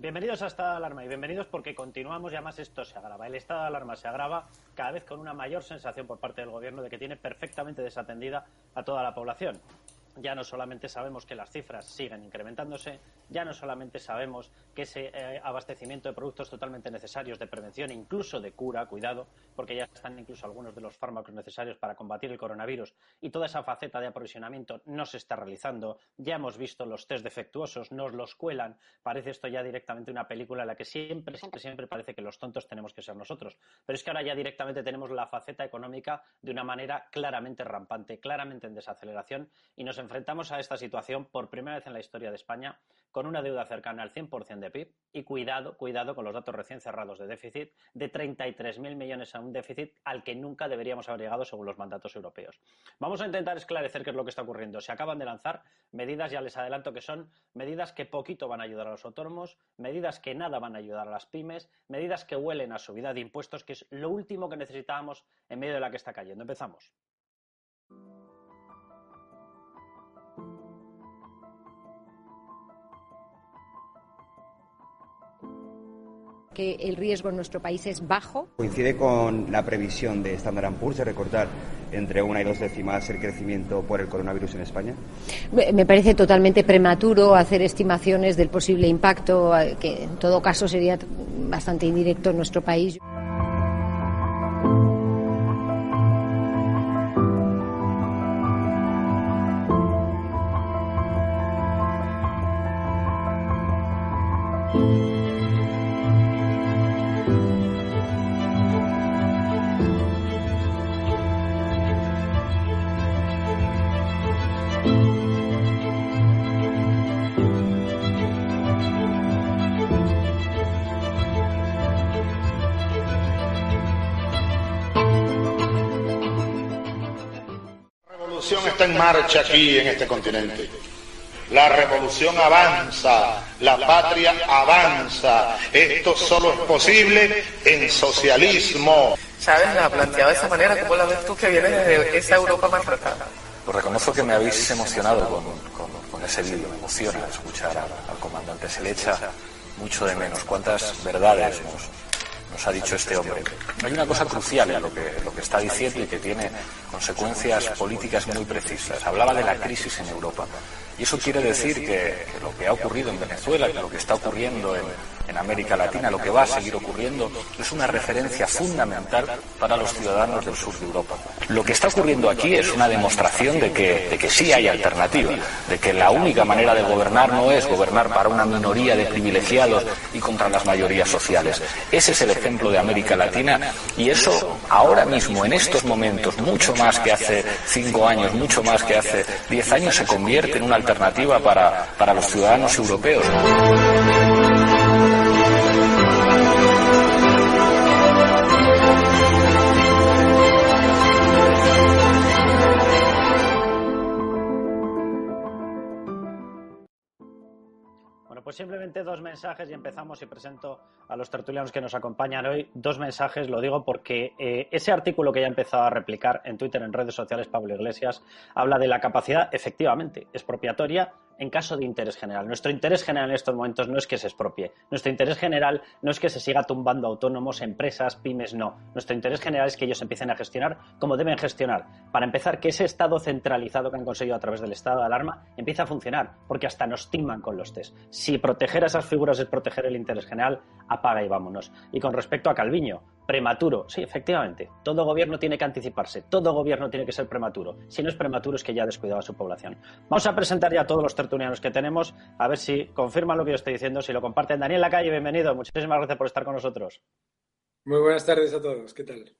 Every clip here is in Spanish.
Bienvenidos a Estado de Alarma y bienvenidos porque continuamos y además esto se agrava. El estado de alarma se agrava cada vez con una mayor sensación por parte del gobierno de que tiene perfectamente desatendida a toda la población ya no solamente sabemos que las cifras siguen incrementándose, ya no solamente sabemos que ese eh, abastecimiento de productos totalmente necesarios de prevención, incluso de cura, cuidado, porque ya están incluso algunos de los fármacos necesarios para combatir el coronavirus y toda esa faceta de aprovisionamiento no se está realizando. Ya hemos visto los test defectuosos, nos los cuelan. Parece esto ya directamente una película en la que siempre, siempre, siempre parece que los tontos tenemos que ser nosotros. Pero es que ahora ya directamente tenemos la faceta económica de una manera claramente rampante, claramente en desaceleración y nos enfrentamos a esta situación por primera vez en la historia de España con una deuda cercana al 100% de PIB y cuidado, cuidado con los datos recién cerrados de déficit de 33.000 millones a un déficit al que nunca deberíamos haber llegado según los mandatos europeos. Vamos a intentar esclarecer qué es lo que está ocurriendo. Se acaban de lanzar medidas, ya les adelanto que son medidas que poquito van a ayudar a los autónomos, medidas que nada van a ayudar a las pymes, medidas que huelen a subida de impuestos, que es lo último que necesitábamos en medio de la que está cayendo. Empezamos. Que el riesgo en nuestro país es bajo. Coincide con la previsión de Standard Poor's de recortar entre una y dos décimas el crecimiento por el coronavirus en España. Me parece totalmente prematuro hacer estimaciones del posible impacto, eh, que en todo caso sería bastante indirecto en nuestro país. Está en marcha aquí en este continente. La revolución avanza, la patria avanza. Esto solo es posible en socialismo. ¿Sabes? La ha planteado de esa manera, ¿cómo la ves tú que viene de esa Europa maltratada? Pues reconozco que me habéis emocionado con, con, ese vídeo, me emociona escuchar al, comandante. Se le echa mucho de menos. ¿Cuántas verdades nos, nos ha dicho este hombre. Hay una cosa crucial en lo que, lo que está diciendo y que tiene consecuencias políticas muy precisas. Hablaba de la crisis en Europa. Y eso quiere decir que, lo que ha ocurrido en Venezuela, que lo que está ocurriendo en, América Latina, lo que va a seguir ocurriendo, es una referencia fundamental para los ciudadanos del sur de Europa. Lo que está ocurriendo aquí es una demostración de que, de que sí hay alternativa, de que la única manera de gobernar no es gobernar para una minoría de privilegiados y contra las mayorías sociales. Ese es el ejemplo de América Latina y eso ahora mismo, en estos momentos, mucho más que hace cinco años, mucho más que hace diez años, se convierte en una alternativa alternativa para, para los ciudadanos europeos. Pues simplemente dos mensajes y empezamos y presento a los tertulianos que nos acompañan hoy. Dos mensajes, lo digo porque eh, ese artículo que ya he empezado a replicar en Twitter, en redes sociales, Pablo Iglesias, habla de la capacidad, efectivamente, expropiatoria en caso de interés general. Nuestro interés general en estos momentos no es que se expropie. Nuestro interés general no es que se siga tumbando autónomos, empresas, pymes, no. Nuestro interés general es que ellos empiecen a gestionar como deben gestionar. Para empezar, que ese estado centralizado que han conseguido a través del estado de alarma empiece a funcionar, porque hasta nos timan con los test. Si proteger a esas figuras es proteger el interés general, apaga y vámonos. Y con respecto a Calviño, prematuro, sí, efectivamente. Todo gobierno tiene que anticiparse, todo gobierno tiene que ser prematuro. Si no es prematuro es que ya ha descuidado a su población. Vamos a presentar ya a todos los tertulianos que tenemos, a ver si confirman lo que yo estoy diciendo, si lo comparten. Daniel Lacalle, bienvenido, muchísimas gracias por estar con nosotros. Muy buenas tardes a todos, ¿qué tal?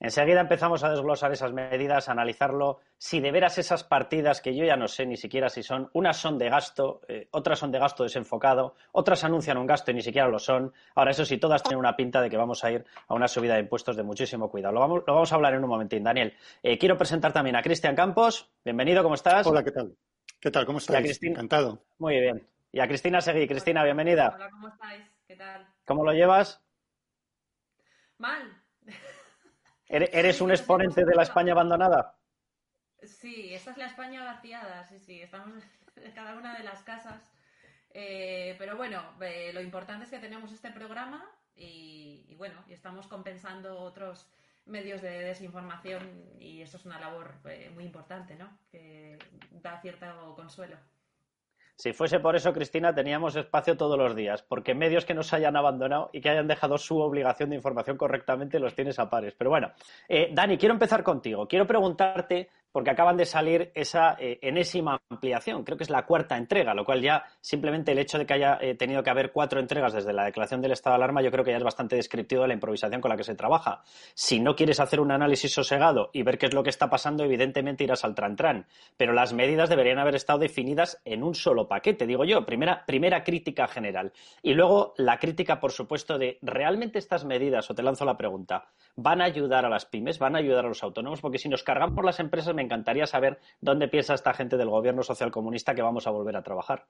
Enseguida empezamos a desglosar esas medidas, a analizarlo, si de veras esas partidas que yo ya no sé ni siquiera si son, unas son de gasto, eh, otras son de gasto desenfocado, otras anuncian un gasto y ni siquiera lo son. Ahora, eso sí, todas tienen una pinta de que vamos a ir a una subida de impuestos de muchísimo cuidado. Lo vamos, a hablar en un momentín, Daniel. Eh, quiero presentar también a Cristian Campos. Bienvenido, ¿cómo estás? Hola, ¿qué tal? ¿Qué tal? ¿Cómo estáis? Encantado. Muy bien. Y a Cristina Seguí. Cristina, bienvenida. Hola, ¿cómo estáis? ¿Qué tal? ¿Cómo lo llevas? Mal. ¿Eres un exponente de la España abandonada? Sí, esta es la España vaciada, sí, sí, estamos en cada una de las casas. Eh, pero bueno, lo importante es que tenemos este programa y, bueno, y estamos compensando otros medios de desinformación y eso es una labor eh, muy importante, ¿no? Que da cierto consuelo. Si fuese por eso, Cristina, teníamos espacio todos los días, porque medios que nos hayan abandonado y que hayan dejado su obligación de información correctamente los tienes a pares. Pero bueno, eh, Dani, quiero empezar contigo. Quiero preguntarte porque acaban de salir esa eh, enésima ampliación. Creo que es la cuarta entrega, lo cual ya simplemente el hecho de que haya eh, tenido que haber cuatro entregas desde la declaración del estado de alarma, yo creo que ya es bastante descriptivo de la improvisación con la que se trabaja. Si no quieres hacer un análisis sosegado y ver qué es lo que está pasando, evidentemente irás al tran-tran. Pero las medidas deberían haber estado definidas en un solo paquete, digo yo. Primera, primera crítica general. Y luego la crítica, por supuesto, de ¿realmente estas medidas, o te lanzo la pregunta, van a ayudar a las pymes, van a ayudar a los autónomos? Porque si nos cargan por las empresas, me encantaría saber dónde piensa esta gente del gobierno socialcomunista que vamos a volver a trabajar.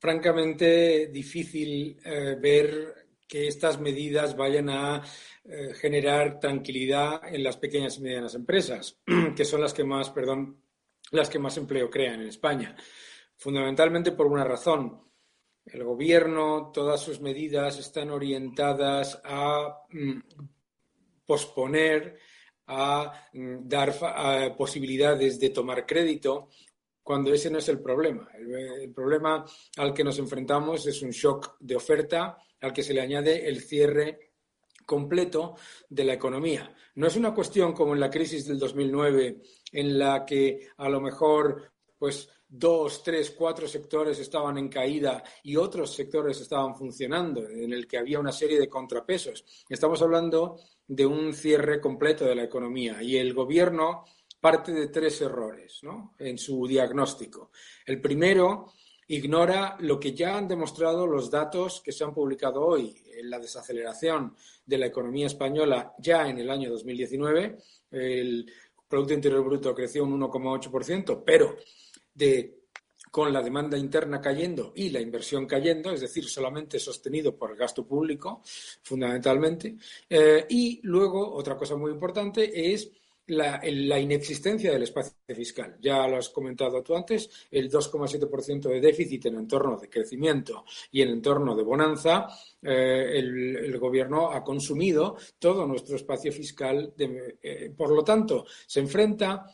Francamente, difícil eh, ver que estas medidas vayan a eh, generar tranquilidad en las pequeñas y medianas empresas, que son las que más, perdón, las que más empleo crean en España. Fundamentalmente por una razón. El gobierno, todas sus medidas están orientadas a mm, posponer a mm, dar posibilidades de tomar crédito cuando ese no es el problema. El, problema al que nos enfrentamos es un shock de oferta al que se le añade el cierre completo de la economía. No es una cuestión como en la crisis del 2009 en la que a lo mejor pues dos, tres, cuatro sectores estaban en caída y otros sectores estaban funcionando, en el que había una serie de contrapesos. Estamos hablando de un cierre completo de la economía y el gobierno parte de tres errores en su diagnóstico. El primero ignora lo que ya han demostrado los datos que se han publicado hoy. La desaceleración de la economía española ya en el año 2019, el Producto Interior Bruto creció un 1,8%, pero de con la demanda interna cayendo y la inversión cayendo, es decir, solamente sostenido por el gasto público, fundamentalmente. Eh, y luego, otra cosa muy importante es la, inexistencia del espacio fiscal. Ya lo has comentado tú antes, el 2,7% de déficit en entorno de crecimiento y en entorno de bonanza, eh, el, gobierno ha consumido todo nuestro espacio fiscal. Eh, por lo tanto, se enfrenta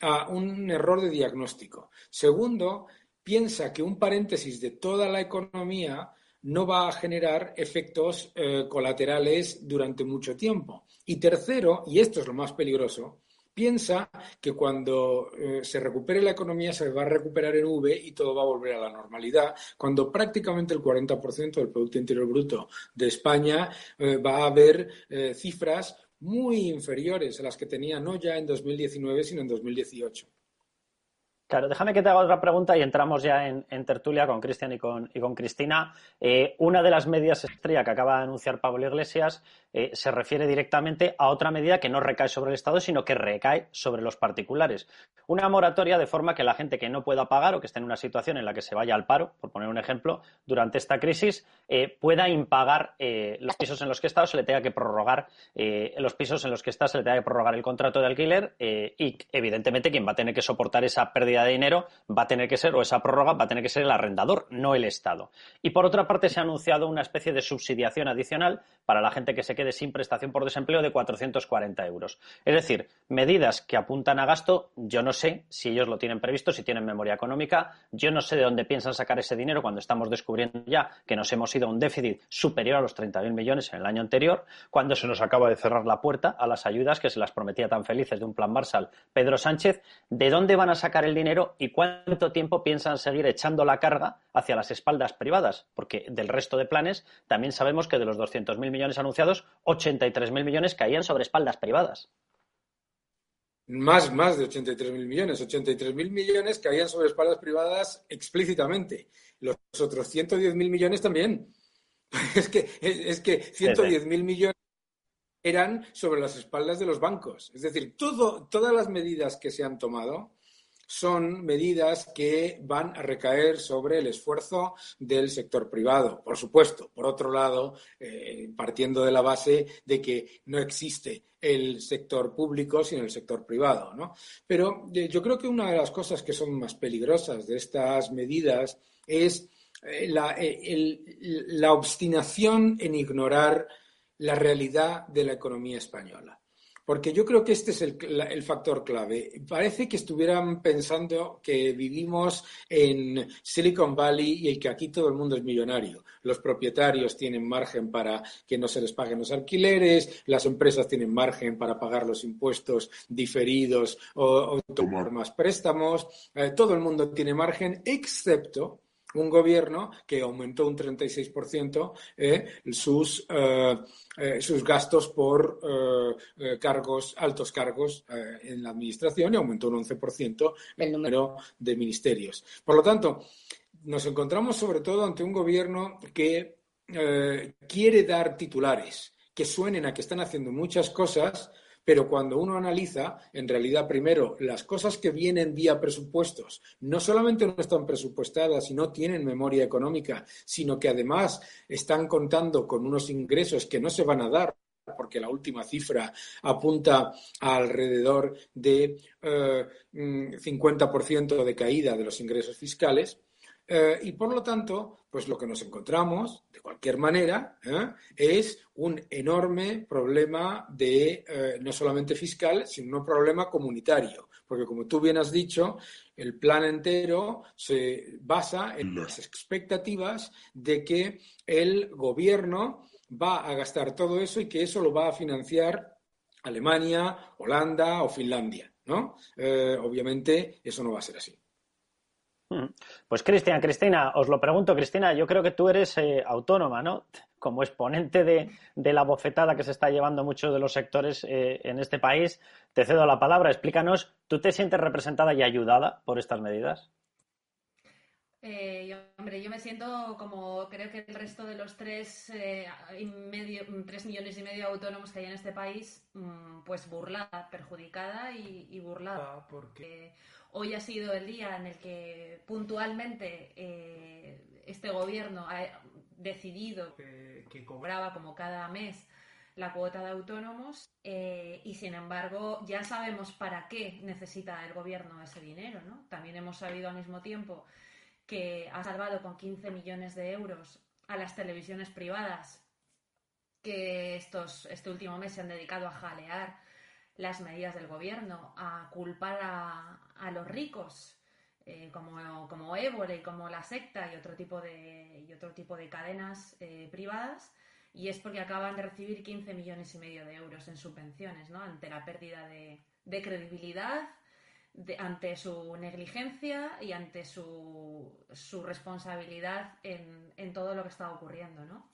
a un error de diagnóstico. Segundo, piensa que un paréntesis de toda la economía no va a generar efectos eh, colaterales durante mucho tiempo. Y tercero, y esto es lo más peligroso, piensa que cuando eh, se recupere la economía se va a recuperar en V y todo va a volver a la normalidad, cuando prácticamente el 40% del Producto Interior Bruto de España eh, va a haber cifras muy inferiores a las que tenía no ya en 2019, sino en 2018. Claro, déjame que te haga otra pregunta y entramos ya en, tertulia con Cristian y con, Cristina. Eh, una de las medidas estrella que acaba de anunciar Pablo Iglesias eh, se refiere directamente a otra medida que no recae sobre el Estado, sino que recae sobre los particulares. Una moratoria de forma que la gente que no pueda pagar o que esté en una situación en la que se vaya al paro, por poner un ejemplo, durante esta crisis, eh, pueda impagar los pisos en los que está o se le tenga que prorrogar los pisos en los que está, se le tenga que prorrogar el contrato de alquiler y, evidentemente, quien va a tener que soportar esa pérdida de dinero va a tener que ser, o esa prórroga va a tener que ser el arrendador, no el Estado. Y por otra parte, se ha anunciado una especie de subsidiación adicional para la gente que se quede sin prestación por desempleo de 440 euros. Es decir, medidas que apuntan a gasto, yo no sé si ellos lo tienen previsto, si tienen memoria económica, yo no sé de dónde piensan sacar ese dinero cuando estamos descubriendo ya que nos hemos ido a un déficit superior a los 30.000 millones en el año anterior, cuando se nos acaba de cerrar la puerta a las ayudas que se las prometía tan felices de un plan Marshall Pedro Sánchez, ¿de dónde van a sacar el dinero? Dinero y cuánto tiempo piensan seguir echando la carga hacia las espaldas privadas, porque del resto de planes también sabemos que de los 200.000 millones anunciados, 83.000 millones caían sobre espaldas privadas. Más, más de 83.000 millones. 83.000 millones caían sobre espaldas privadas explícitamente. Los otros 110.000 millones también. Es que, es, que 110.000 millones eran sobre las espaldas de los bancos. Es decir, todo, todas las medidas que se han tomado son medidas que van a recaer sobre el esfuerzo del sector privado, por supuesto. Por otro lado, eh, partiendo de la base de que no existe el sector público sino el sector privado. ¿no? Pero eh, yo creo que una de las cosas que son más peligrosas de estas medidas es eh, la obstinación en ignorar la realidad de la economía española. Porque yo creo que este es el, factor clave. Parece que estuvieran pensando que vivimos en Silicon Valley y que aquí todo el mundo es millonario. Los propietarios tienen margen para que no se les paguen los alquileres, las empresas tienen margen para pagar los impuestos diferidos o, tomar más préstamos. Eh, todo el mundo tiene margen, excepto un gobierno que aumentó un 36% eh, sus, eh, eh, sus gastos por cargos, altos cargos en la administración y aumentó un 11% el número de ministerios. Por lo tanto, nos encontramos sobre todo ante un gobierno que quiere dar titulares que suenen a que están haciendo muchas cosas, pero cuando uno analiza, en realidad, primero, las cosas que vienen vía presupuestos no solamente no están presupuestadas y no tienen memoria económica, sino que además están contando con unos ingresos que no se van a dar porque la última cifra apunta alrededor de 50% eh, de caída de los ingresos fiscales. Eh, y por lo tanto, pues lo que nos encontramos, de cualquier manera, ¿eh? es un enorme problema de eh, no solamente fiscal, sino un problema comunitario. Porque como tú bien has dicho, el plan entero se basa en las expectativas de que el gobierno va a gastar todo eso y que eso lo va a financiar Alemania, Holanda o Finlandia. ¿no? obviamente eso no va a ser así. Pues Cristian, Cristina, os lo pregunto, Cristina, yo creo que tú eres eh, autónoma, ¿no? Como exponente de, la bofetada que se está llevando muchos de los sectores eh, en este país, te cedo la palabra. Explícanos, ¿tú te sientes representada y ayudada por estas medidas? Eh, yo, hombre, yo me siento como creo que el resto de los tres, y medio, tres millones y medio autónomos que hay en este país, mm, pues burlada, perjudicada y, burlada. Ah, porque Hoy ha sido el día en el que puntualmente eh, este gobierno ha decidido que, cobraba como cada mes la cuota de autónomos eh, y sin embargo ya sabemos para qué necesita el gobierno ese dinero. ¿no? También hemos sabido al mismo tiempo que ha salvado con 15 millones de euros a las televisiones privadas que estos, este último mes se han dedicado a jalear las medidas del gobierno, a culpar a, a los ricos, eh, como, como Évole, como la secta y otro tipo de, y otro tipo de cadenas eh, privadas, y es porque acaban de recibir 15 millones y medio de euros en subvenciones, ¿no? Ante la pérdida de, de credibilidad, ante su negligencia y ante su, su responsabilidad en, en, todo lo que está ocurriendo, ¿no?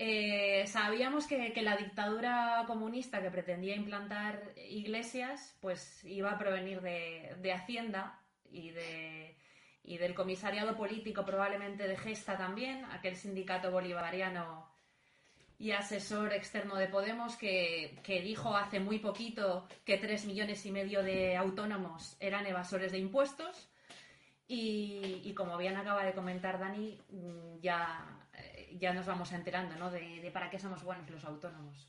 Eh, sabíamos que, la dictadura comunista que pretendía implantar iglesias, pues iba a provenir de, Hacienda y, de, y del comisariado político probablemente de Gesta también, aquel sindicato bolivariano y asesor externo de Podemos que, dijo hace muy poquito que tres millones y medio de autónomos eran evasores de impuestos. Y, y como bien acaba de comentar Dani, mm, ya ya nos vamos enterando ¿no? de, de para qué somos buenos los autónomos.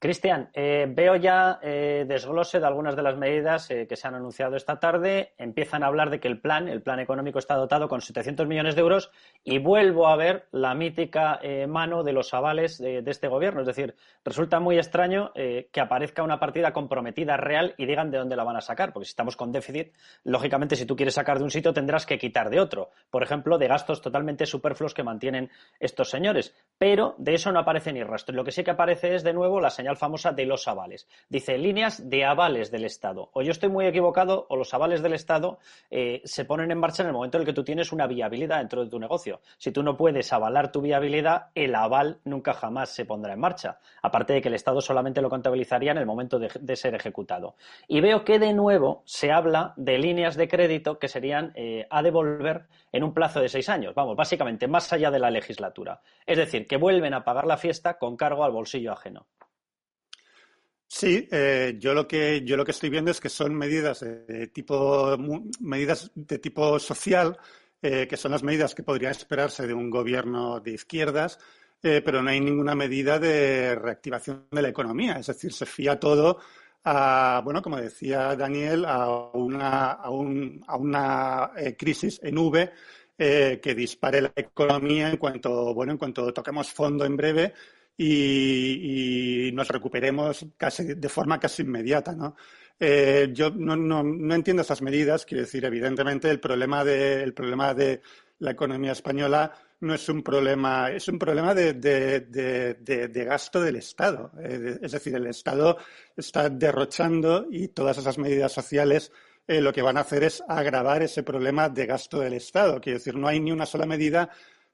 Cristian, eh, veo ya eh, desglose de algunas de las medidas eh, que se han anunciado esta tarde. Empiezan a hablar de que el plan, el plan económico, está dotado con 700 millones de euros y vuelvo a ver la mítica mano de los avales de, este gobierno. Es decir, resulta muy extraño que aparezca una partida comprometida real y digan de dónde la van a sacar, porque si estamos con déficit, lógicamente si tú quieres sacar de un sitio tendrás que quitar de otro. Por ejemplo, de gastos totalmente superfluos que mantienen estos señores. Pero de eso no aparece ni rastro. Lo que sí que aparece es de nuevo la señal famosa de los avales. Dice líneas de avales del Estado. O yo estoy muy equivocado o los avales del Estado eh, se ponen en marcha en el momento en el que tú tienes una viabilidad dentro de tu negocio. Si tú no puedes avalar tu viabilidad, el aval nunca jamás se pondrá en marcha. Aparte de que el Estado solamente lo contabilizaría en el momento de, ser ejecutado. Y veo que de nuevo se habla de líneas de crédito que serían eh, a devolver en un plazo de seis años. Vamos, básicamente más allá de la legislatura. Es decir, que vuelven a pagar la fiesta con cargo al bolsillo ajeno. Sí, eh, yo lo que yo lo que estoy viendo es que son medidas de tipo medidas de tipo social, eh, que son las medidas que podrían esperarse de un gobierno de izquierdas, eh, pero no hay ninguna medida de reactivación de la economía. Es decir, se fía todo a, bueno, como decía Daniel, a una, a una crisis en V que dispare la economía en cuanto, bueno, en cuanto toquemos fondo en breve y, nos recuperemos casi de forma casi inmediata, ¿no? Eh, yo no, no, no, entiendo esas medidas. Quiero decir, evidentemente, el problema de, el problema de la economía española no es un problema, es un problema de, de, de, gasto del Estado. Eh, es decir, el Estado está derrochando y todas esas medidas sociales eh, lo que van a hacer es agravar ese problema de gasto del Estado. Quiero decir, no hay ni una sola medida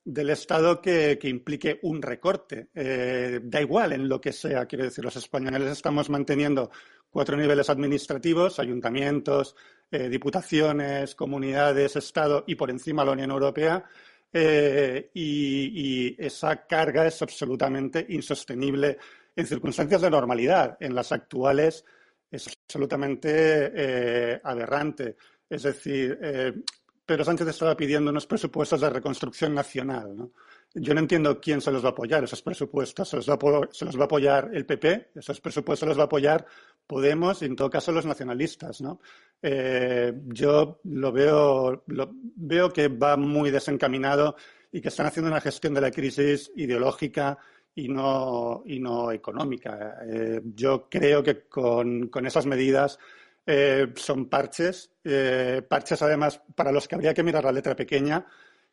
del Estado que, implique un recorte. Eh, da igual en lo que sea, quiero decir, los españoles estamos manteniendo cuatro niveles administrativos, ayuntamientos, eh, diputaciones, comunidades, Estado y por encima la Unión Europea. Eh, y, esa carga es absolutamente insostenible en circunstancias de normalidad. En las actuales es absolutamente aberrante. Es decir, Pedro Sánchez estaba pidiendo unos presupuestos de reconstrucción nacional. ¿no? Yo no entiendo quién se los va a apoyar esos presupuestos. Se los va a, apoyar el PP, esos presupuestos los va a apoyar Podemos y, en todo caso, los nacionalistas. ¿no? Eh, yo lo veo, veo que va muy desencaminado y que están haciendo una gestión de la crisis ideológica y no, y no económica. Eh, yo creo que con esas medidas eh, son parches, eh, parches además para los que habría que mirar la letra pequeña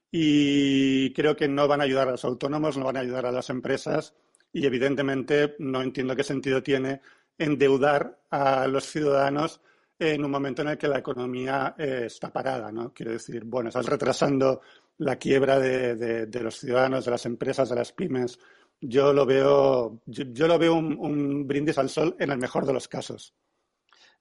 y creo que no van a ayudar a los autónomos, no van a ayudar a las empresas y evidentemente no entiendo qué sentido tiene endeudar a los ciudadanos en un momento en el que la economía eh, está parada, ¿no? Quiero decir, bueno, estás retrasando la quiebra de, los ciudadanos, de las empresas, de las pymes. Yo lo veo, yo, lo veo un brindis al sol en el mejor de los casos.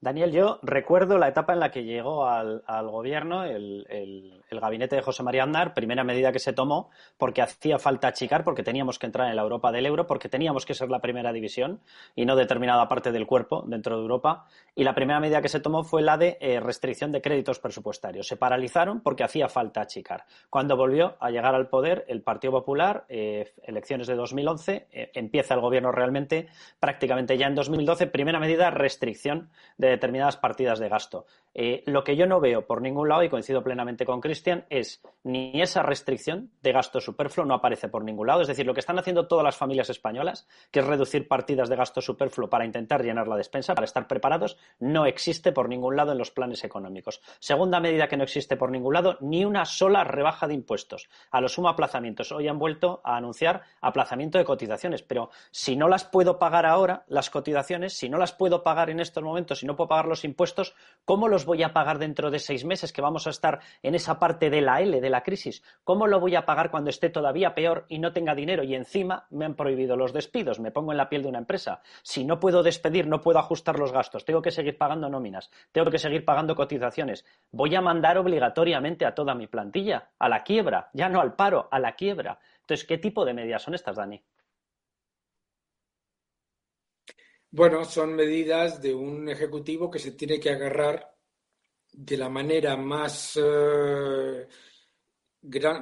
Daniel, yo recuerdo la etapa en la que llegó al, gobierno el, gabinete de José María Aznar, primera medida que se tomó porque hacía falta achicar, porque teníamos que entrar en la Europa del euro, porque teníamos que ser la primera división y no determinada parte del cuerpo dentro de Europa. Y la primera medida que se tomó fue la de eh, restricción de créditos presupuestarios. Se paralizaron porque hacía falta achicar. Cuando volvió a llegar al poder el Partido Popular, eh, elecciones de 2011, eh, empieza el gobierno realmente prácticamente ya en 2012, primera medida, restricción de determinadas partidas de gasto. Eh, lo que yo no veo por ningún lado, y coincido plenamente con Cristian, es ni esa restricción de gasto superfluo no aparece por ningún lado. Es decir, lo que están haciendo todas las familias españolas, que es reducir partidas de gasto superfluo para intentar llenar la despensa, para estar preparados, no existe por ningún lado en los planes económicos. Segunda medida que no existe por ningún lado, ni una sola rebaja de impuestos. A los sumo aplazamientos. Hoy han vuelto a anunciar aplazamiento de cotizaciones, pero si no las puedo pagar ahora, las cotizaciones, si no las puedo pagar en estos momentos, si no puedo pagar los impuestos, ¿cómo los voy a pagar dentro de seis meses que vamos a estar en esa parte de la L de la crisis? ¿Cómo lo voy a pagar cuando esté todavía peor y no tenga dinero y encima me han prohibido los despidos? Me pongo en la piel de una empresa. Si no puedo despedir, no puedo ajustar los gastos, tengo que seguir pagando nóminas, tengo que seguir pagando cotizaciones. Voy a mandar obligatoriamente a toda mi plantilla a la quiebra, ya no al paro, a la quiebra. Entonces, ¿qué tipo de medidas son estas, Dani? Bueno, son medidas de un ejecutivo que se tiene que agarrar de la manera más, eh,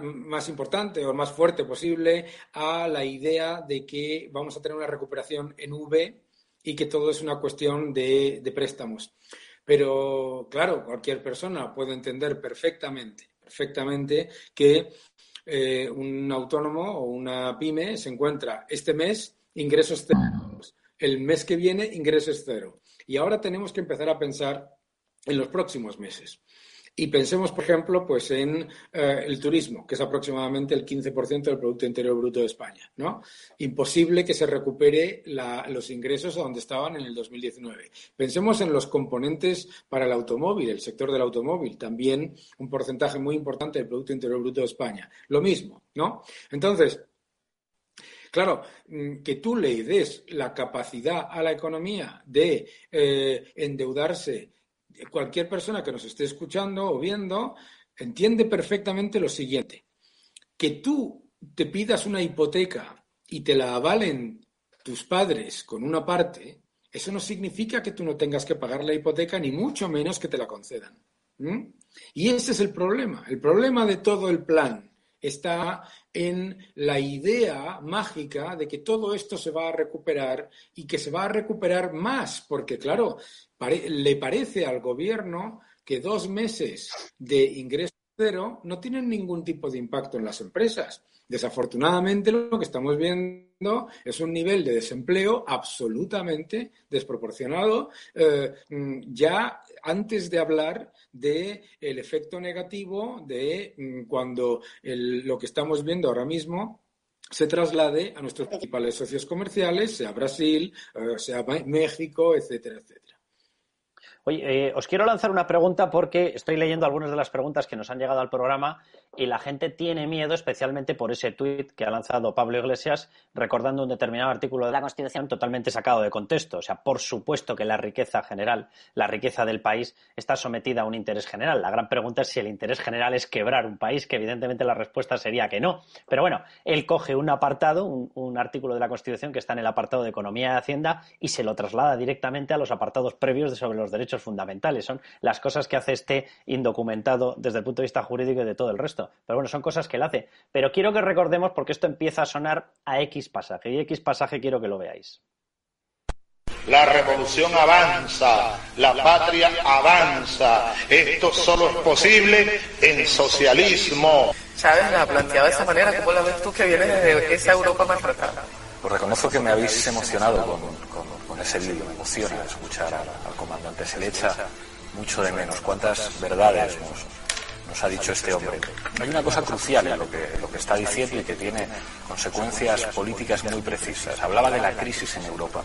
más importante o más fuerte posible a la idea de que vamos a tener una recuperación en V y que todo es una cuestión de, préstamos. Pero claro, cualquier persona puede entender perfectamente, perfectamente que eh, un autónomo o una pyme se encuentra este mes ingresos el mes que viene ingresos cero. Y ahora tenemos que empezar a pensar en los próximos meses. Y pensemos, por ejemplo, pues en eh, el turismo, que es aproximadamente el 15% del Producto Interior Bruto de España. ¿no? Imposible que se recupere los ingresos a donde estaban en el 2019. Pensemos en los componentes para el automóvil, el sector del automóvil, también un porcentaje muy importante del Producto Interior Bruto de España. Lo mismo, ¿no? Entonces, Claro, mm, que tú le des la capacidad a la economía de eh, endeudarse cualquier persona que nos esté escuchando o viendo entiende perfectamente lo siguiente, que tú te pidas una hipoteca y te la avalen tus padres con una parte, eso no significa que tú no tengas que pagar la hipoteca, ni mucho menos que te la concedan. Y ese es el problema. El problema de todo el plan está en la idea mágica de que todo esto se va a recuperar y que se va a recuperar más, porque claro, le parece al gobierno que dos meses de ingreso cero no tienen ningún tipo de impacto en las empresas. Desafortunadamente, lo que estamos viendo es un nivel de desempleo absolutamente desproporcionado, eh, mm, ya antes de hablar del efecto negativo de mm, cuando lo que estamos viendo ahora mismo se traslade a nuestros principales socios comerciales, sea Brasil, eh, sea México, etcétera, etcétera. Oye, eh, os quiero lanzar una pregunta porque estoy leyendo algunas de las preguntas que nos han llegado al programa y la gente tiene miedo especialmente por ese tuit que ha lanzado Pablo Iglesias recordando un determinado artículo de la Constitución totalmente sacado de contexto. O sea, por supuesto que la riqueza general, la riqueza del país está sometida a un interés general. La gran pregunta es si el interés general es quebrar un país, que evidentemente la respuesta sería que no. Pero bueno, él coge un apartado, un, un artículo de la Constitución que está en el apartado de Economía y Hacienda y se lo traslada directamente a los apartados previos de sobre los derechos fundamentales. Son las cosas que hace este indocumentado desde el punto de vista jurídico y de todo el resto. Pero bueno, son cosas que él hace. Pero quiero que recordemos porque esto empieza a sonar a X pasaje. Y X pasaje quiero que lo veáis. La revolución avanza, la patria avanza. Esto solo es posible en socialismo. Chávez la ha planteado de esa manera, ¿cómo la ves tú que viene de esa Europa maltratada? Pues reconozco que me habéis emocionado con, vídeo, me emociona escuchar al, comandante, se le echa mucho de menos. ¿Cuántas verdades nos, ha dicho este hombre? Hay una cosa crucial en lo que, lo que está diciendo y que tiene consecuencias políticas muy precisas. Hablaba de la crisis en Europa.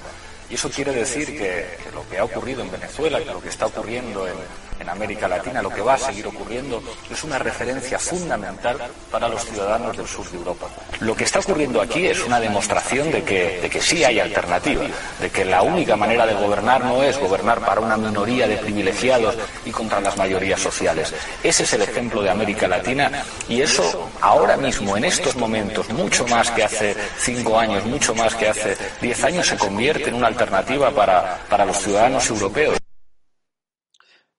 Y eso quiere decir que, lo que ha ocurrido en Venezuela, que lo que está ocurriendo en, en América Latina, lo que va a seguir ocurriendo, es una referencia fundamental para los ciudadanos del sur de Europa. Lo que está ocurriendo aquí es una demostración de que, de que sí hay alternativa, de que la única manera de gobernar no es gobernar para una minoría de privilegiados y contra las mayorías sociales. Ese es el ejemplo de América Latina y eso ahora mismo, en estos momentos, mucho más que hace cinco años, mucho más que hace diez años, se convierte en una alternativa para, para los ciudadanos europeos.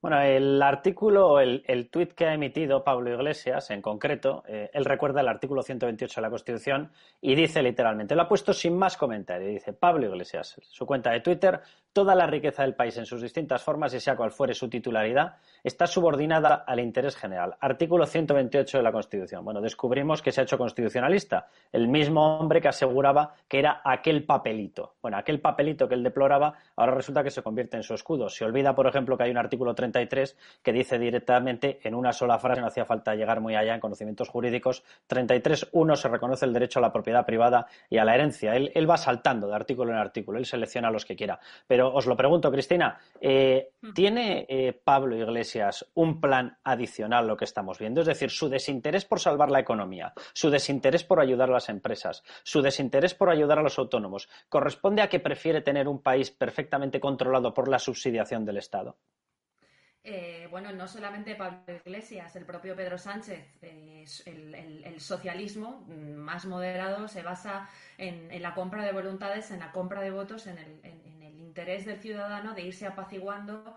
Bueno, el artículo, el, el tuit que ha emitido Pablo Iglesias, en concreto, eh, él recuerda el artículo 128 de la Constitución y dice literalmente, lo ha puesto sin más comentario, dice Pablo Iglesias, su cuenta de Twitter, toda la riqueza del país en sus distintas formas y sea cual fuere su titularidad, está subordinada al interés general. Artículo 128 de la Constitución. Bueno, descubrimos que se ha hecho constitucionalista, el mismo hombre que aseguraba que era aquel papelito. Bueno, aquel papelito que él deploraba, ahora resulta que se convierte en su escudo. Se olvida, por ejemplo, que hay un artículo 33 que dice directamente en una sola frase, no hacía falta llegar muy allá en conocimientos jurídicos, 33.1 se reconoce el derecho a la propiedad privada y a la herencia. Él, él va saltando de artículo en artículo, él selecciona los que quiera. Pero os lo pregunto, Cristina, eh, ¿tiene eh, Pablo Iglesias un plan adicional a lo que estamos viendo? Es decir, su desinterés por salvar la economía, su desinterés por ayudar a las empresas, su desinterés por ayudar a los autónomos, ¿corresponde a que prefiere tener un país perfectamente controlado por la subsidiación del Estado? Eh, bueno, no solamente Pablo Iglesias, el propio Pedro Sánchez, el, socialismo más moderado se basa en, la compra de voluntades, en la compra de votos, en el, interés del ciudadano de irse apaciguando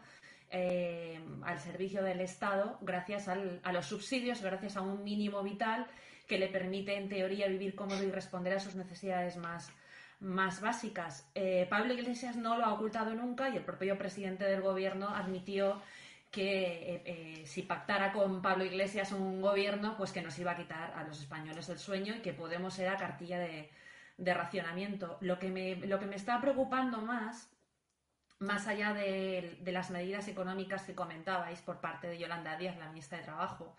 eh, al servicio del Estado gracias a los subsidios, gracias a un mínimo vital que le permite, en teoría, vivir cómodo y responder a sus necesidades más, básicas. Eh, Pablo Iglesias no lo ha ocultado nunca y el propio presidente del gobierno admitió que eh, eh, si pactara con Pablo Iglesias un gobierno, pues que nos iba a quitar a los españoles el sueño y que Podemos era cartilla de, racionamiento. Lo que, me, lo que me está preocupando más más allá de, las medidas económicas que comentabais por parte de Yolanda Díaz, la ministra de Trabajo,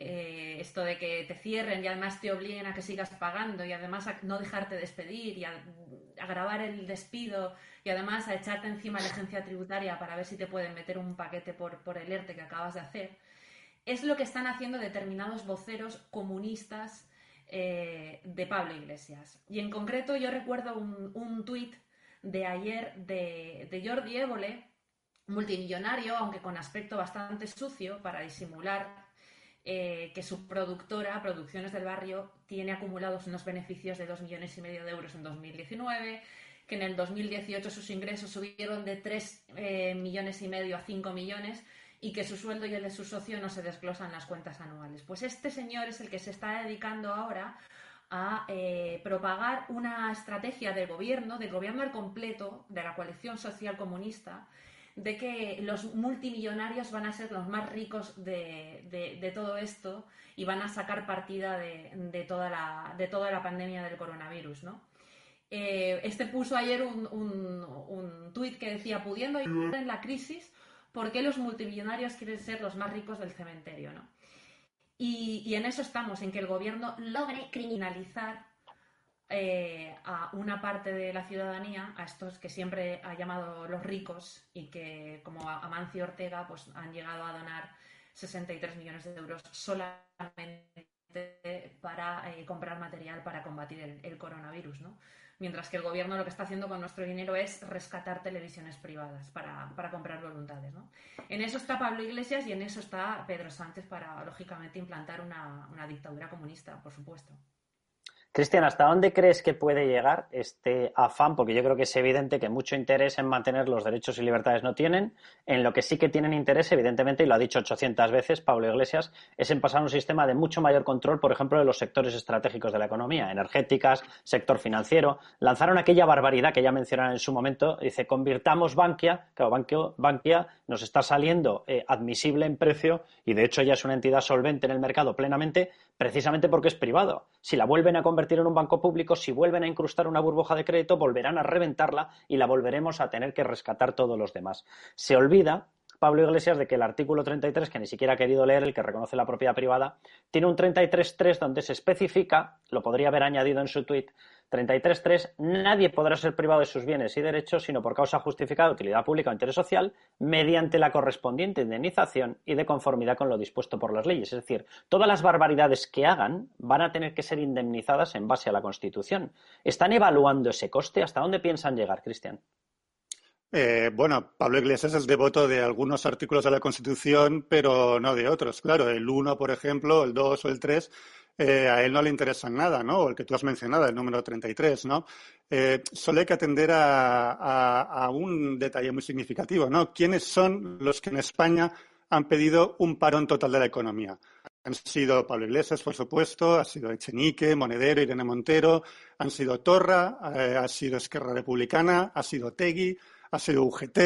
eh, esto de que te cierren y además te obliguen a que sigas pagando y además a no dejarte despedir y a, grabar el despido y además a echarte encima la agencia tributaria para ver si te pueden meter un paquete por, por el ERTE que acabas de hacer, es lo que están haciendo determinados voceros comunistas eh, de Pablo Iglesias. Y en concreto yo recuerdo un, un tuit de ayer de, Jordi Évole, multimillonario, aunque con aspecto bastante sucio, para disimular eh, que su productora, Producciones del Barrio, tiene acumulados unos beneficios de 2 millones y medio de euros en 2019, que en el 2018 sus ingresos subieron de 3 eh, millones y medio a 5 millones y que su sueldo y el de su socio no se desglosan las cuentas anuales. Pues este señor es el que se está dedicando ahora a eh, propagar una estrategia del gobierno, del gobierno al completo, de la coalición social comunista, de que los multimillonarios van a ser los más ricos de, todo esto y van a sacar partida de, toda, la, de toda la pandemia del coronavirus, ¿no? Eh, este puso ayer un, un, un tuit que decía, pudiendo ayudar en la crisis, ¿por qué los multimillonarios quieren ser los más ricos del cementerio, ¿no? Y, en eso estamos, en que el gobierno logre criminalizar eh, a una parte de la ciudadanía, a estos que siempre ha llamado los ricos y que, como Amancio Ortega, pues han llegado a donar 63 millones de euros solamente para eh, comprar material para combatir el, coronavirus, ¿no? Mientras que el gobierno lo que está haciendo con nuestro dinero es rescatar televisiones privadas para, comprar voluntades, ¿no? En eso está Pablo Iglesias y en eso está Pedro Sánchez para, lógicamente, implantar una dictadura comunista, por supuesto. Cristian, ¿hasta dónde crees que puede llegar este afán? Porque yo creo que es evidente que mucho interés en mantener los derechos y libertades no tienen. En lo que sí que tienen interés, evidentemente, y lo ha dicho 800 veces Pablo Iglesias, es en pasar un sistema de mucho mayor control, por ejemplo, de los sectores estratégicos de la economía, energéticas, sector financiero. Lanzaron aquella barbaridad que ya mencionaron en su momento. Dice, convirtamos Bankia, claro, Bankia nos está saliendo eh, admisible en precio y de hecho ya es una entidad solvente en el mercado plenamente, precisamente porque es privado. Si la vuelven a convertir en un banco público, si vuelven a incrustar una burbuja de crédito, volverán a reventarla y la volveremos a tener que rescatar todos los demás. Se olvida Pablo Iglesias de que el artículo 33, que ni siquiera ha querido leer, el que reconoce la propiedad privada, tiene un 33.3 donde se especifica, lo podría haber añadido en su tuit, 33.3. Nadie podrá ser privado de sus bienes y derechos sino por causa justificada de utilidad pública o interés social mediante la correspondiente indemnización y de conformidad con lo dispuesto por las leyes. Es decir, todas las barbaridades que hagan van a tener que ser indemnizadas en base a la Constitución. ¿Están evaluando ese coste? ¿Hasta dónde piensan llegar, Cristian? Eh, bueno, Pablo Iglesias es devoto de algunos artículos de la Constitución, pero no de otros. Claro, el 1, por ejemplo, el 2 o el 3 eh, a él no le interesan nada, ¿no? O el que tú has mencionado, el número 33, ¿no? Eh, solo hay que atender a, un detalle muy significativo, ¿no? ¿Quiénes son los que en España han pedido un parón total de la economía? Han sido Pablo Iglesias, por supuesto, ha sido Echenique, Monedero, Irene Montero, han sido Torra, eh, ha sido Esquerra Republicana, ha sido Tegui, ha sido UGT,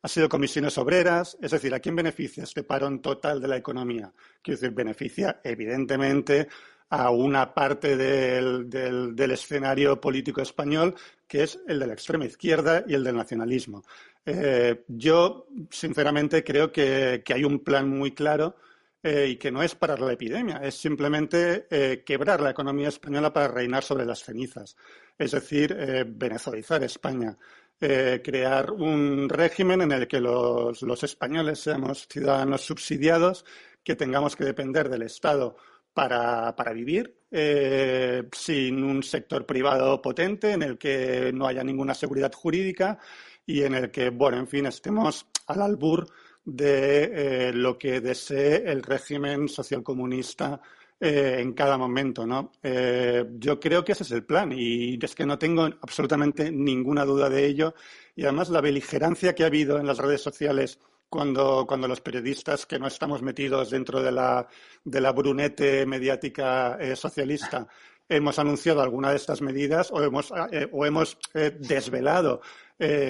ha sido comisiones obreras, es decir, ¿a quién beneficia este parón total de la economía? Quiero decir, beneficia evidentemente a una parte del, escenario político español, que es el de la extrema izquierda y el del nacionalismo. Eh, yo, sinceramente, creo que, hay un plan muy claro eh, y que no es parar la epidemia, es simplemente eh, quebrar la economía española para reinar sobre las cenizas, es decir, venezolizar España. crear un régimen en el que los, los españoles seamos ciudadanos subsidiados, que tengamos que depender del Estado para, vivir eh, sin un sector privado potente en el que no haya ninguna seguridad jurídica y en el que, bueno, en fin, estemos al albur de eh, lo que desee el régimen socialcomunista eh, en cada momento, ¿no? yo creo que ese es el plan y es que no tengo absolutamente ninguna duda de ello y además la beligerancia que ha habido en las redes sociales cuando, cuando los periodistas que no estamos metidos dentro de la, de la brunete mediática eh, socialista hemos anunciado alguna de estas medidas o hemos, eh, o hemos eh, desvelado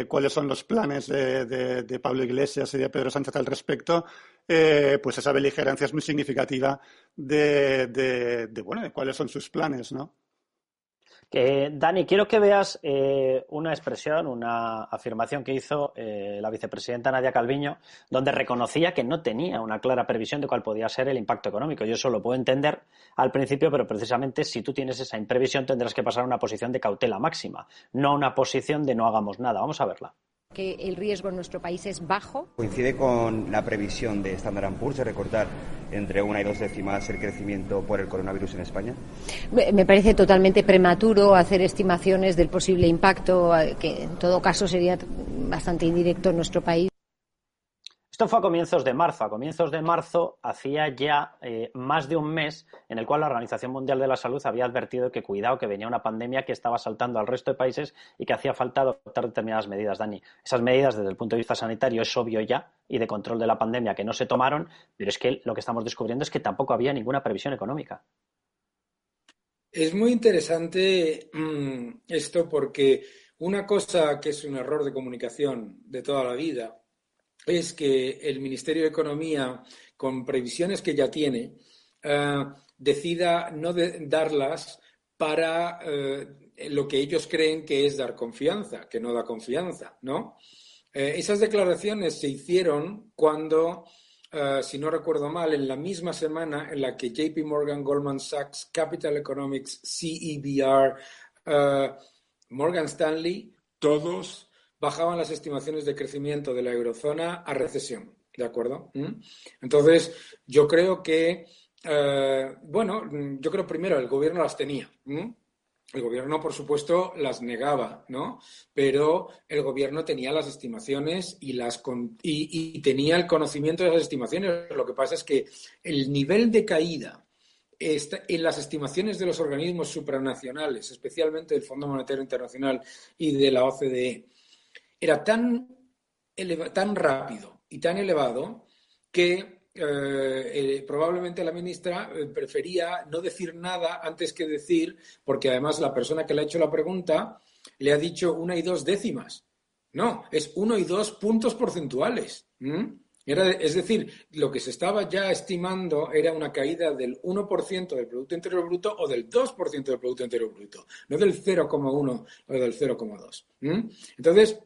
cuáles son los planes de, de, Pablo Iglesias y de Pedro Sánchez al respecto, pues esa beligerancia es muy significativa de, de, bueno, de cuáles son sus planes, ¿no? Dani, quiero que veas eh, una expresión, una afirmación que hizo eh, la vicepresidenta Nadia Calviño, donde reconocía que no tenía una clara previsión de cuál podía ser el impacto económico. Yo eso lo puedo entender al principio, pero precisamente si tú tienes esa imprevisión tendrás que pasar a una posición de cautela máxima, no una posición de no hagamos nada. Vamos a verla que el riesgo en nuestro país es bajo. Coincide con la previsión de Standard Poor's de recortar entre una y dos décimas el crecimiento por el coronavirus en España. Me parece totalmente prematuro hacer estimaciones del posible impacto, eh, que en todo caso sería bastante indirecto en nuestro país. Esto fue a comienzos de marzo. A comienzos de marzo hacía ya eh, más de un mes en el cual la Organización Mundial de la Salud había advertido que cuidado, que venía una pandemia que estaba saltando al resto de países y que hacía falta adoptar determinadas medidas, Dani. Esas medidas desde el punto de vista sanitario es obvio ya y de control de la pandemia que no se tomaron, pero es que lo que estamos descubriendo es que tampoco había ninguna previsión económica. Es muy interesante mm, esto porque una cosa que es un error de comunicación de toda la vida es que el Ministerio de Economía, con previsiones que ya tiene, eh, decida no darlas para eh, lo que ellos creen que es dar confianza, que no da confianza, ¿no? Eh, esas declaraciones se hicieron cuando, si no recuerdo mal, en la misma semana en la que JP Morgan, Goldman Sachs, Capital Economics, CEBR, Morgan Stanley, todos bajaban las estimaciones de crecimiento de la eurozona a recesión. ¿De acuerdo? ¿Mm? Entonces, yo creo que, eh, bueno, yo creo primero el gobierno las tenía. El gobierno, por supuesto, las negaba, ¿no? Pero el gobierno tenía las estimaciones y, las y, tenía el conocimiento de las estimaciones. Lo que pasa es que el nivel de caída en las estimaciones de los organismos supranacionales, especialmente del Fondo Monetario Internacional y de la OCDE, era tan, tan rápido y tan elevado que eh, eh, probablemente la ministra eh, prefería no decir nada antes que decir, porque además la persona que le ha hecho la pregunta le ha dicho una y dos décimas. No, es uno y dos puntos porcentuales. Era, es decir, lo que se estaba ya estimando era una caída del 1% del Producto Interior Bruto o del 2% del Producto Interior Bruto, no del 0,1 o del 0,2. Entonces,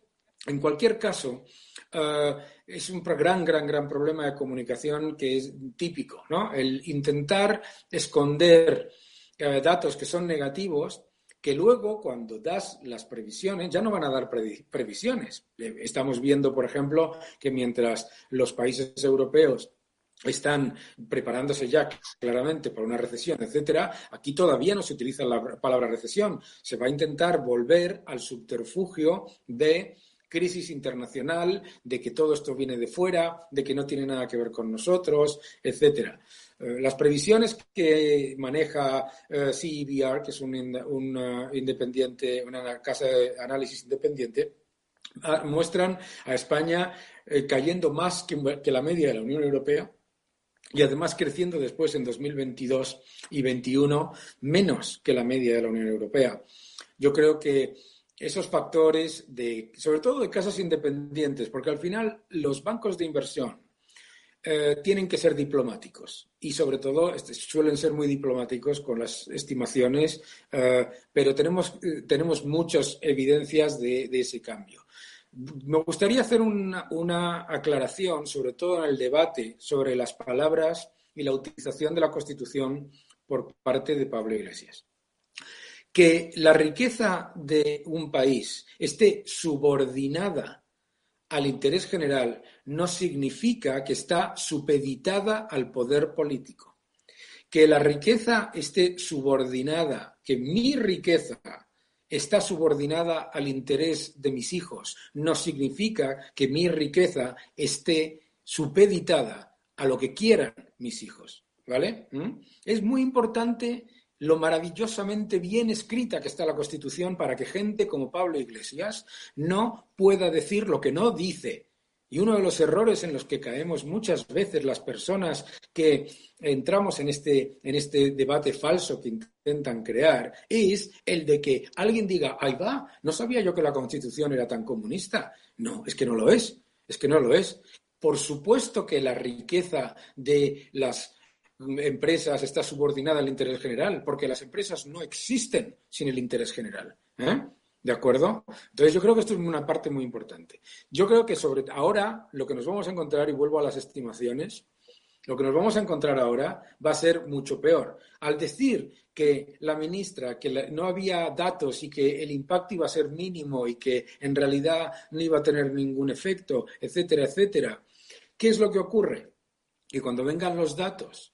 en cualquier caso, eh, es un gran, gran, gran problema de comunicación que es típico, ¿no? El intentar esconder eh, datos que son negativos, que luego cuando das las previsiones, ya no van a dar previsiones. Eh, estamos viendo, por ejemplo, que mientras los países europeos están preparándose ya claramente para una recesión, etcétera, aquí todavía no se utiliza la palabra recesión. Se va a intentar volver al subterfugio de crisis internacional, de que todo esto viene de fuera, de que no tiene nada que ver con nosotros, etcétera. Eh, las previsiones que maneja uh, CEBR, que es un, independiente, una casa de análisis independiente, ah, muestran a España eh, cayendo más que, que la media de la Unión Europea y además creciendo después en 2022 y 2021 menos que la media de la Unión Europea. Yo creo que esos factores, de, sobre todo de casas independientes, porque al final los bancos de inversión eh, tienen que ser diplomáticos y sobre todo este, suelen ser muy diplomáticos con las estimaciones, eh, pero tenemos, eh, tenemos muchas evidencias de, ese cambio. Me gustaría hacer una, una aclaración, sobre todo en el debate sobre las palabras y la utilización de la Constitución por parte de Pablo Iglesias que la riqueza de un país esté subordinada al interés general no significa que está supeditada al poder político. Que la riqueza esté subordinada, que mi riqueza está subordinada al interés de mis hijos, no significa que mi riqueza esté supeditada a lo que quieran mis hijos. ¿Vale? ¿Mm? Es muy importante lo maravillosamente bien escrita que está la Constitución para que gente como Pablo Iglesias no pueda decir lo que no dice. Y uno de los errores en los que caemos muchas veces las personas que entramos en este, en este debate falso que intentan crear es el de que alguien diga, ahí va, no sabía yo que la Constitución era tan comunista. No, es que no lo es, es que no lo es. Por supuesto que la riqueza de las empresas está subordinada al interés general, porque las empresas no existen sin el interés general. ¿eh? ¿De acuerdo? Entonces yo creo que esto es una parte muy importante. Yo creo que sobre ahora lo que nos vamos a encontrar, y vuelvo a las estimaciones, lo que nos vamos a encontrar ahora va a ser mucho peor. Al decir que la ministra, que no había datos y que el impacto iba a ser mínimo y que en realidad no iba a tener ningún efecto, etcétera, etcétera, ¿qué es lo que ocurre? Que cuando vengan los datos,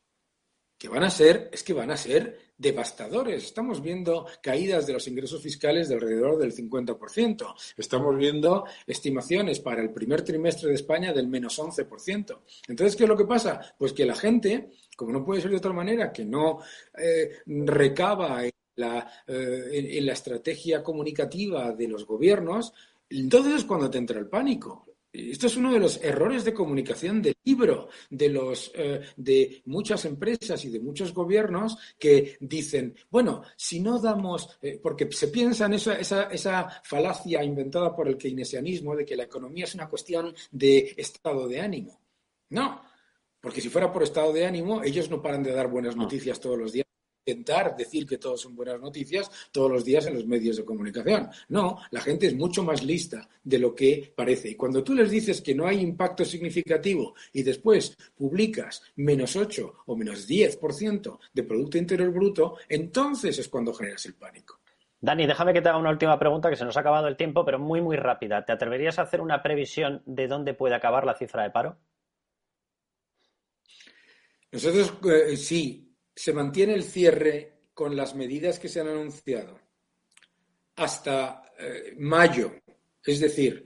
que van a ser, es que van a ser devastadores. Estamos viendo caídas de los ingresos fiscales de alrededor del 50%. Estamos viendo estimaciones para el primer trimestre de España del menos 11%. Entonces, ¿qué es lo que pasa? Pues que la gente, como no puede ser de otra manera, que no eh, recaba en la, eh, en la estrategia comunicativa de los gobiernos, entonces es cuando te entra el pánico. Esto es uno de los errores de comunicación del libro, de, los, eh, de muchas empresas y de muchos gobiernos que dicen, bueno, si no damos, eh, porque se piensa en esa, esa, esa, falacia inventada por el keynesianismo de que la economía es una cuestión de estado de ánimo. No, porque si fuera por estado de ánimo, ellos no paran de dar buenas noticias todos los días intentar decir que todos son buenas noticias todos los días en los medios de comunicación. No, la gente es mucho más lista de lo que parece. Y cuando tú les dices que no hay impacto significativo y después publicas menos 8 o menos 10% de Producto Interior Bruto, entonces es cuando generas el pánico. Dani, déjame que te haga una última pregunta, que se nos ha acabado el tiempo, pero muy, muy rápida. ¿Te atreverías a hacer una previsión de dónde puede acabar la cifra de paro? Nosotros eh, sí, se mantiene el cierre con las medidas que se han anunciado hasta eh, mayo, es decir,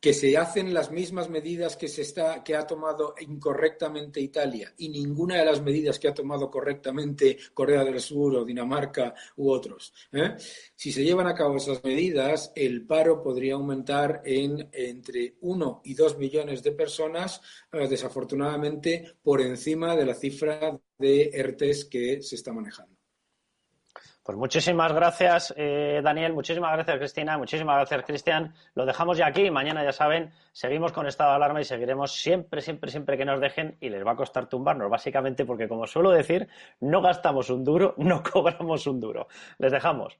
que se hacen las mismas medidas que, se está, que ha tomado incorrectamente Italia y ninguna de las medidas que ha tomado correctamente Corea del Sur o Dinamarca u otros. ¿eh? Si se llevan a cabo esas medidas, el paro podría aumentar en entre 1 y 2 millones de personas, eh, desafortunadamente por encima de la cifra de ERTES que se está manejando. Pues muchísimas gracias, eh, Daniel, muchísimas gracias, Cristina, muchísimas gracias, Cristian. Lo dejamos ya aquí. Mañana, ya saben, seguimos con estado de alarma y seguiremos siempre, siempre, siempre que nos dejen y les va a costar tumbarnos, básicamente porque, como suelo decir, no gastamos un duro, no cobramos un duro. Les dejamos.